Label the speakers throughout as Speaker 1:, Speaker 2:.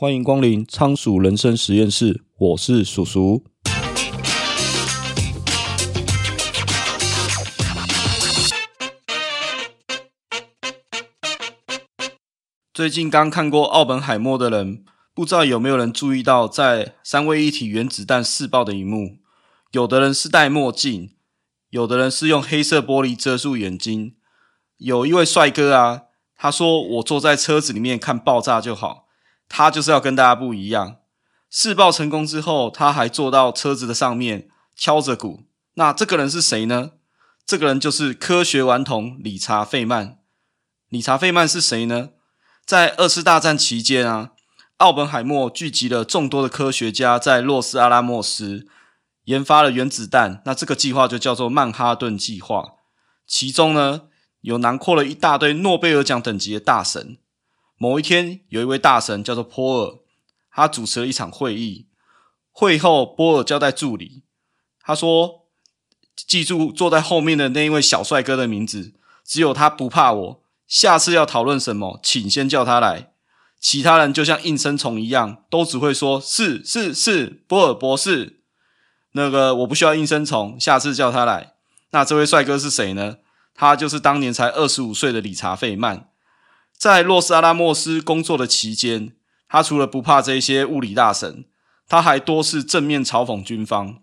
Speaker 1: 欢迎光临仓鼠人生实验室，我是鼠鼠。最近刚看过《奥本海默》的人，不知道有没有人注意到，在三位一体原子弹试爆的一幕，有的人是戴墨镜，有的人是用黑色玻璃遮住眼睛。有一位帅哥啊，他说：“我坐在车子里面看爆炸就好。”他就是要跟大家不一样。试爆成功之后，他还坐到车子的上面敲着鼓。那这个人是谁呢？这个人就是科学顽童理查·费曼。理查·费曼是谁呢？在二次大战期间啊，奥本海默聚集了众多的科学家，在洛斯阿拉莫斯研发了原子弹。那这个计划就叫做曼哈顿计划。其中呢，有囊括了一大堆诺贝尔奖等级的大神。某一天，有一位大神叫做波尔，他主持了一场会议。会后，波尔交代助理，他说：“记住坐在后面的那一位小帅哥的名字，只有他不怕我。下次要讨论什么，请先叫他来。其他人就像应声虫一样，都只会说‘是是是，波尔博士’。那个我不需要应声虫，下次叫他来。那这位帅哥是谁呢？他就是当年才二十五岁的理查·费曼。”在洛斯阿拉莫斯工作的期间，他除了不怕这些物理大神，他还多次正面嘲讽军方。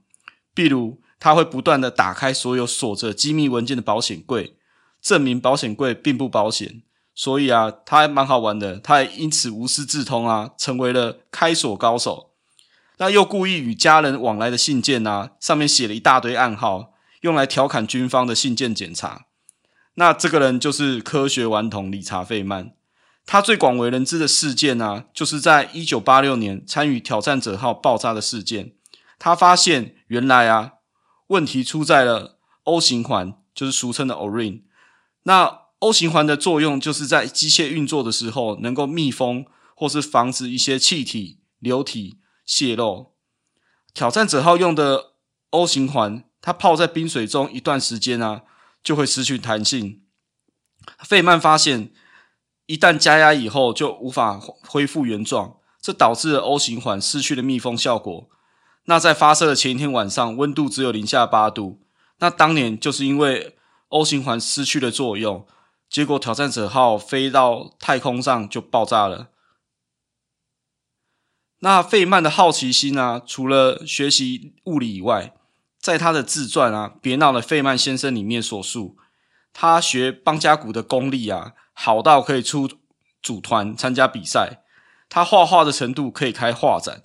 Speaker 1: 比如，他会不断的打开所有锁着机密文件的保险柜，证明保险柜并不保险。所以啊，他还蛮好玩的，他也因此无师自通啊，成为了开锁高手。那又故意与家人往来的信件啊，上面写了一大堆暗号，用来调侃军方的信件检查。那这个人就是科学顽童理查·费曼。他最广为人知的事件呢、啊，就是在一九八六年参与挑战者号爆炸的事件。他发现原来啊，问题出在了 O 型环，就是俗称的 O-ring。那 O 型环的作用就是在机械运作的时候，能够密封或是防止一些气体、流体泄漏。挑战者号用的 O 型环，它泡在冰水中一段时间啊。就会失去弹性。费曼发现，一旦加压以后就无法恢复原状，这导致了 O 型环失去了密封效果。那在发射的前一天晚上，温度只有零下八度。那当年就是因为 O 型环失去了作用，结果挑战者号飞到太空上就爆炸了。那费曼的好奇心啊，除了学习物理以外，在他的自传啊，《别闹了，费曼先生》里面所述，他学邦加鼓的功力啊，好到可以出组团参加比赛。他画画的程度可以开画展。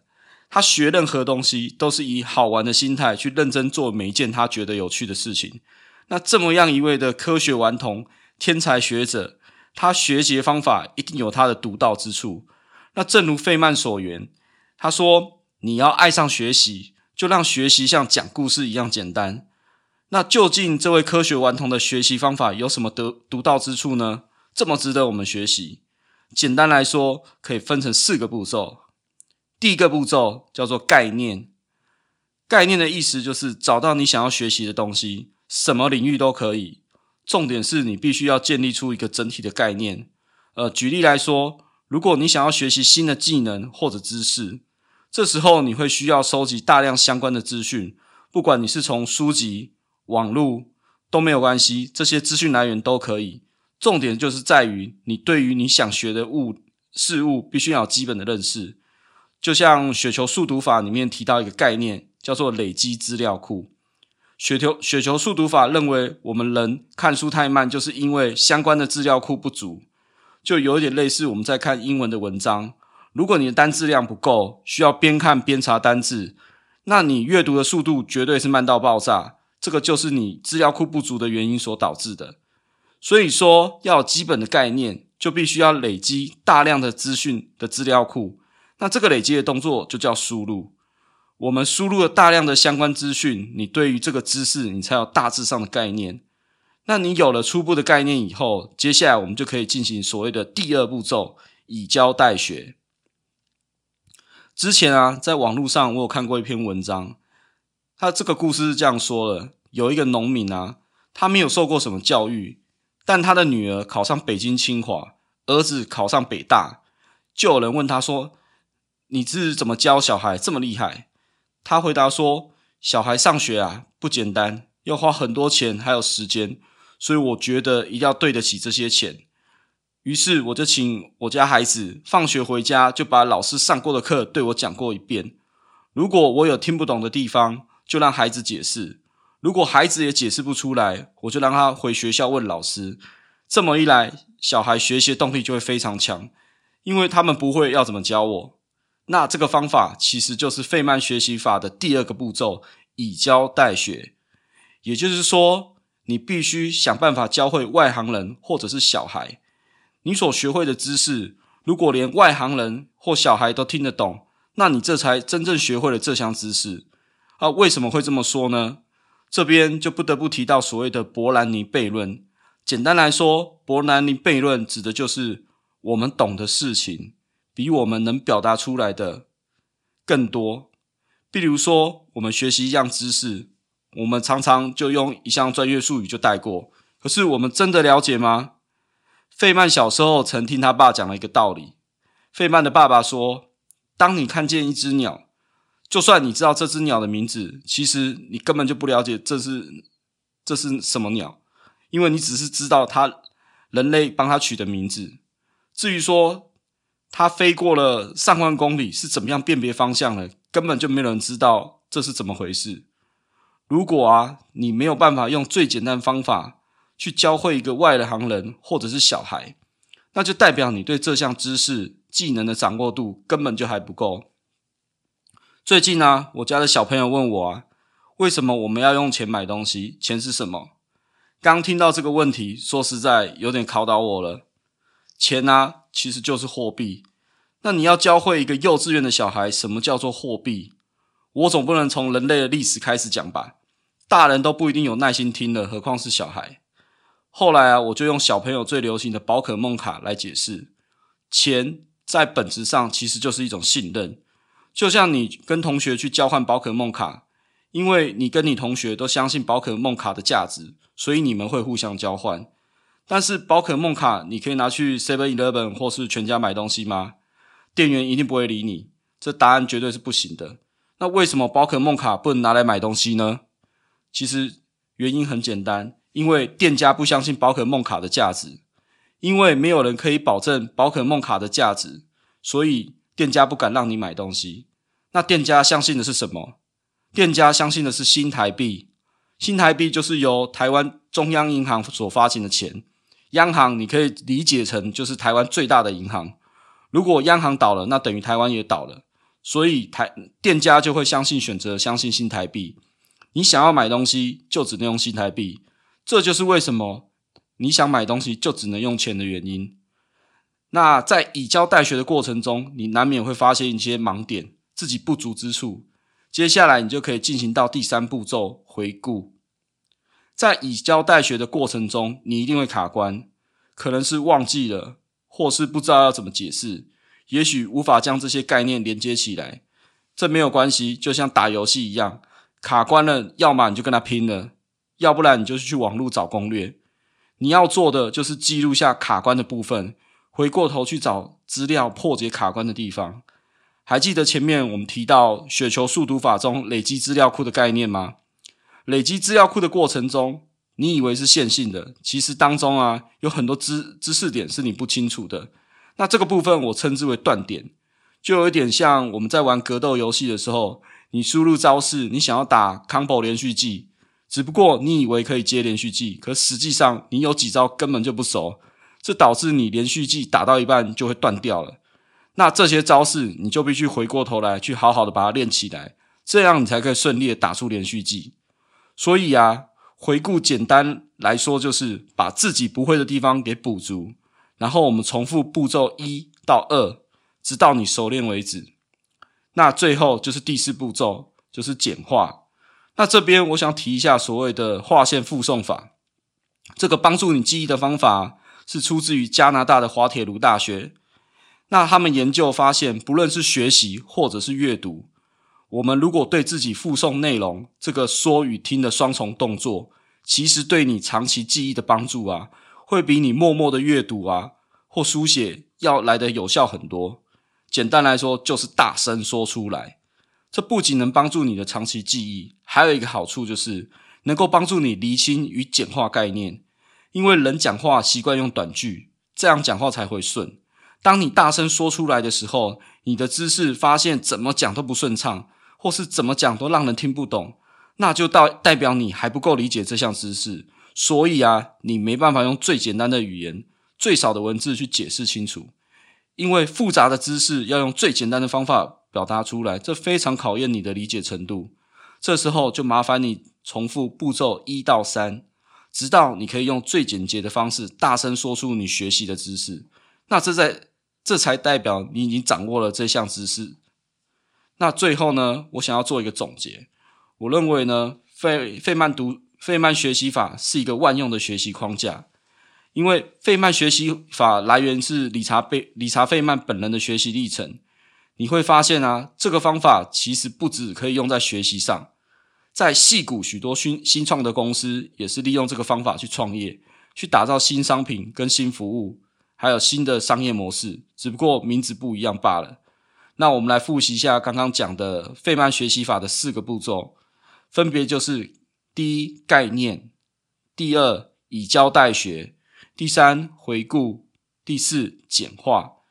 Speaker 1: 他学任何东西都是以好玩的心态去认真做每一件他觉得有趣的事情。那这么样一位的科学顽童、天才学者，他学习方法一定有他的独到之处。那正如费曼所言，他说：“你要爱上学习。”就让学习像讲故事一样简单。那究竟这位科学顽童的学习方法有什么独独到之处呢？这么值得我们学习？简单来说，可以分成四个步骤。第一个步骤叫做概念。概念的意思就是找到你想要学习的东西，什么领域都可以。重点是你必须要建立出一个整体的概念。呃，举例来说，如果你想要学习新的技能或者知识。这时候你会需要收集大量相关的资讯，不管你是从书籍、网络都没有关系，这些资讯来源都可以。重点就是在于你对于你想学的物事物必须要有基本的认识。就像雪球速读法里面提到一个概念，叫做累积资料库。雪球雪球速读法认为，我们人看书太慢，就是因为相关的资料库不足，就有点类似我们在看英文的文章。如果你的单字量不够，需要边看边查单字，那你阅读的速度绝对是慢到爆炸。这个就是你资料库不足的原因所导致的。所以说，要有基本的概念，就必须要累积大量的资讯的资料库。那这个累积的动作就叫输入。我们输入了大量的相关资讯，你对于这个知识，你才有大致上的概念。那你有了初步的概念以后，接下来我们就可以进行所谓的第二步骤，以教代学。之前啊，在网络上我有看过一篇文章，他这个故事是这样说的：有一个农民啊，他没有受过什么教育，但他的女儿考上北京清华，儿子考上北大，就有人问他说：“你是怎么教小孩这么厉害？”他回答说：“小孩上学啊，不简单，要花很多钱还有时间，所以我觉得一定要对得起这些钱。”于是我就请我家孩子放学回家就把老师上过的课对我讲过一遍。如果我有听不懂的地方，就让孩子解释；如果孩子也解释不出来，我就让他回学校问老师。这么一来，小孩学习动力就会非常强，因为他们不会要怎么教我。那这个方法其实就是费曼学习法的第二个步骤：以教代学。也就是说，你必须想办法教会外行人或者是小孩。你所学会的知识，如果连外行人或小孩都听得懂，那你这才真正学会了这项知识。啊，为什么会这么说呢？这边就不得不提到所谓的伯兰尼悖论。简单来说，伯兰尼悖论指的就是我们懂的事情比我们能表达出来的更多。比如说，我们学习一样知识，我们常常就用一项专业术语就带过，可是我们真的了解吗？费曼小时候曾听他爸讲了一个道理。费曼的爸爸说：“当你看见一只鸟，就算你知道这只鸟的名字，其实你根本就不了解这是这是什么鸟，因为你只是知道它人类帮它取的名字。至于说它飞过了上万公里是怎么样辨别方向的，根本就没有人知道这是怎么回事。如果啊，你没有办法用最简单方法。”去教会一个外行人或者是小孩，那就代表你对这项知识技能的掌握度根本就还不够。最近呢、啊，我家的小朋友问我啊，为什么我们要用钱买东西？钱是什么？刚听到这个问题，说实在有点考倒我了。钱啊，其实就是货币。那你要教会一个幼稚园的小孩什么叫做货币？我总不能从人类的历史开始讲吧？大人都不一定有耐心听了，何况是小孩。后来啊，我就用小朋友最流行的宝可梦卡来解释，钱在本质上其实就是一种信任，就像你跟同学去交换宝可梦卡，因为你跟你同学都相信宝可梦卡的价值，所以你们会互相交换。但是宝可梦卡你可以拿去 Seven Eleven 或是全家买东西吗？店员一定不会理你，这答案绝对是不行的。那为什么宝可梦卡不能拿来买东西呢？其实原因很简单。因为店家不相信宝可梦卡的价值，因为没有人可以保证宝可梦卡的价值，所以店家不敢让你买东西。那店家相信的是什么？店家相信的是新台币。新台币就是由台湾中央银行所发行的钱。央行你可以理解成就是台湾最大的银行。如果央行倒了，那等于台湾也倒了。所以台店家就会相信，选择相信新台币。你想要买东西，就只能用新台币。这就是为什么你想买东西就只能用钱的原因。那在以教代学的过程中，你难免会发现一些盲点，自己不足之处。接下来你就可以进行到第三步骤回顾。在以教代学的过程中，你一定会卡关，可能是忘记了，或是不知道要怎么解释，也许无法将这些概念连接起来。这没有关系，就像打游戏一样，卡关了，要么你就跟他拼了。要不然你就是去网络找攻略。你要做的就是记录下卡关的部分，回过头去找资料破解卡关的地方。还记得前面我们提到雪球速读法中累积资料库的概念吗？累积资料库的过程中，你以为是线性的，其实当中啊有很多知知识点是你不清楚的。那这个部分我称之为断点，就有一点像我们在玩格斗游戏的时候，你输入招式，你想要打 combo 连续技。只不过你以为可以接连续技，可实际上你有几招根本就不熟，这导致你连续技打到一半就会断掉了。那这些招式你就必须回过头来去好好的把它练起来，这样你才可以顺利的打出连续技。所以啊，回顾简单来说就是把自己不会的地方给补足，然后我们重复步骤一到二，直到你熟练为止。那最后就是第四步骤，就是简化。那这边我想提一下所谓的划线复诵法，这个帮助你记忆的方法是出自于加拿大的滑铁卢大学。那他们研究发现，不论是学习或者是阅读，我们如果对自己复诵内容，这个说与听的双重动作，其实对你长期记忆的帮助啊，会比你默默的阅读啊或书写要来得有效很多。简单来说就是大声说出来。这不仅能帮助你的长期记忆，还有一个好处就是能够帮助你厘清与简化概念。因为人讲话习惯用短句，这样讲话才会顺。当你大声说出来的时候，你的姿势发现怎么讲都不顺畅，或是怎么讲都让人听不懂，那就代代表你还不够理解这项知识。所以啊，你没办法用最简单的语言、最少的文字去解释清楚。因为复杂的知识要用最简单的方法表达出来，这非常考验你的理解程度。这时候就麻烦你重复步骤一到三，直到你可以用最简洁的方式大声说出你学习的知识。那这在这才代表你已经掌握了这项知识。那最后呢，我想要做一个总结。我认为呢，费费曼读费曼学习法是一个万用的学习框架。因为费曼学习法来源是理查贝理查费曼本人的学习历程，你会发现啊，这个方法其实不只可以用在学习上，在矽谷许多新新创的公司也是利用这个方法去创业，去打造新商品跟新服务，还有新的商业模式，只不过名字不一样罢了。那我们来复习一下刚刚讲的费曼学习法的四个步骤，分别就是：第一，概念；第二，以教代学。第三，回顾；第四，简化。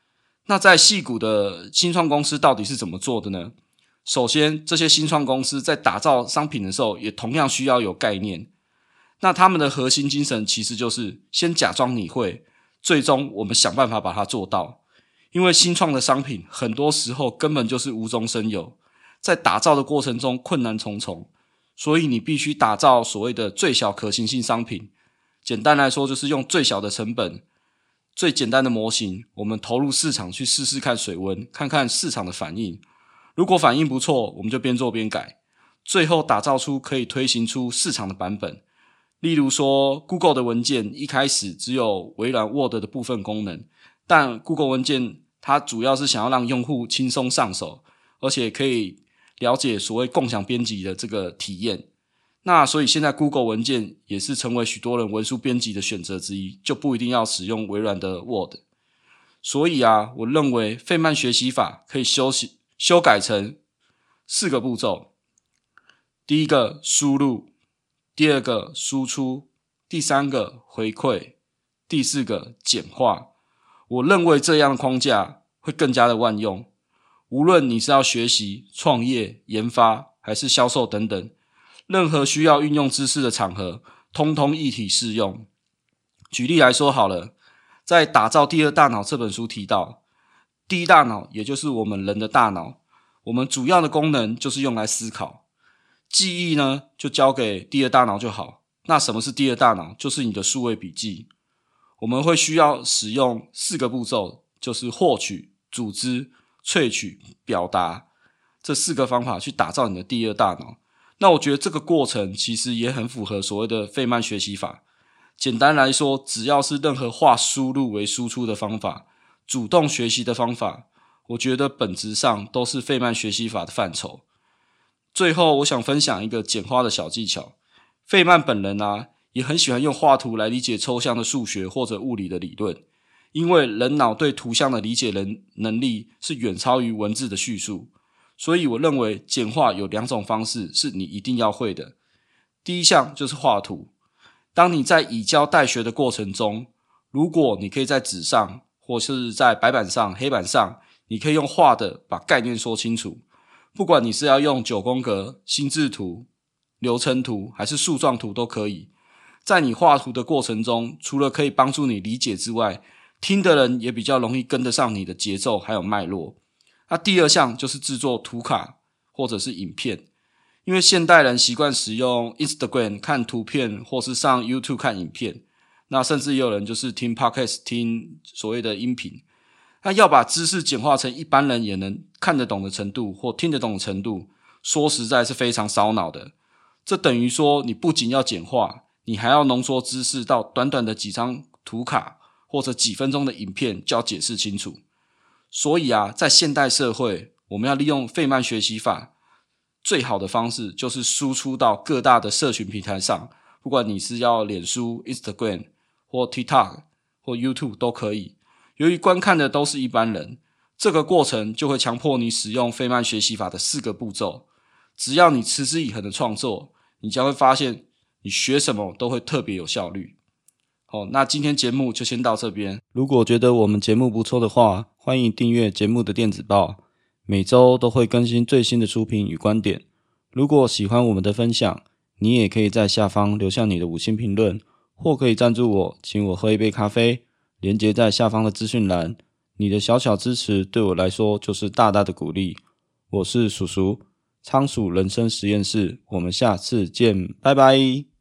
Speaker 1: 那在戏谷的新创公司到底是怎么做的呢？首先，这些新创公司在打造商品的时候，也同样需要有概念。那他们的核心精神其实就是先假装你会，最终我们想办法把它做到。因为新创的商品很多时候根本就是无中生有，在打造的过程中困难重重，所以你必须打造所谓的最小可行性商品。简单来说，就是用最小的成本、最简单的模型，我们投入市场去试试看水温，看看市场的反应。如果反应不错，我们就边做边改，最后打造出可以推行出市场的版本。例如说，Google 的文件一开始只有微软 Word 的部分功能，但 Google 文件它主要是想要让用户轻松上手，而且可以了解所谓共享编辑的这个体验。那所以现在 Google 文件也是成为许多人文书编辑的选择之一，就不一定要使用微软的 Word。所以啊，我认为费曼学习法可以修习修改成四个步骤：第一个输入，第二个输出，第三个回馈，第四个简化。我认为这样的框架会更加的万用，无论你是要学习、创业、研发还是销售等等。任何需要运用知识的场合，通通一体适用。举例来说好了，在《打造第二大脑》这本书提到，第一大脑也就是我们人的大脑，我们主要的功能就是用来思考，记忆呢就交给第二大脑就好。那什么是第二大脑？就是你的数位笔记。我们会需要使用四个步骤，就是获取、组织、萃取、表达这四个方法去打造你的第二大脑。那我觉得这个过程其实也很符合所谓的费曼学习法。简单来说，只要是任何化输入为输出的方法，主动学习的方法，我觉得本质上都是费曼学习法的范畴。最后，我想分享一个简化的小技巧。费曼本人啊，也很喜欢用画图来理解抽象的数学或者物理的理论，因为人脑对图像的理解能能力是远超于文字的叙述。所以我认为简化有两种方式是你一定要会的。第一项就是画图。当你在以教代学的过程中，如果你可以在纸上或是在白板上、黑板上，你可以用画的把概念说清楚。不管你是要用九宫格、心智图、流程图还是树状图都可以。在你画图的过程中，除了可以帮助你理解之外，听的人也比较容易跟得上你的节奏还有脉络。那第二项就是制作图卡或者是影片，因为现代人习惯使用 Instagram 看图片，或是上 YouTube 看影片，那甚至也有人就是听 Podcast 听所谓的音频。那要把知识简化成一般人也能看得懂的程度或听得懂的程度，说实在是非常烧脑的。这等于说你不仅要简化，你还要浓缩知识到短短的几张图卡或者几分钟的影片，就要解释清楚。所以啊，在现代社会，我们要利用费曼学习法，最好的方式就是输出到各大的社群平台上。不管你是要脸书、Instagram 或 TikTok 或 YouTube 都可以。由于观看的都是一般人，这个过程就会强迫你使用费曼学习法的四个步骤。只要你持之以恒的创作，你将会发现你学什么都会特别有效率。好，那今天节目就先到这边。如果觉得我们节目不错的话，欢迎订阅节目的电子报，每周都会更新最新的书评与观点。如果喜欢我们的分享，你也可以在下方留下你的五星评论，或可以赞助我，请我喝一杯咖啡，连接在下方的资讯栏。你的小小支持对我来说就是大大的鼓励。我是鼠鼠，仓鼠人生实验室，我们下次见，拜拜。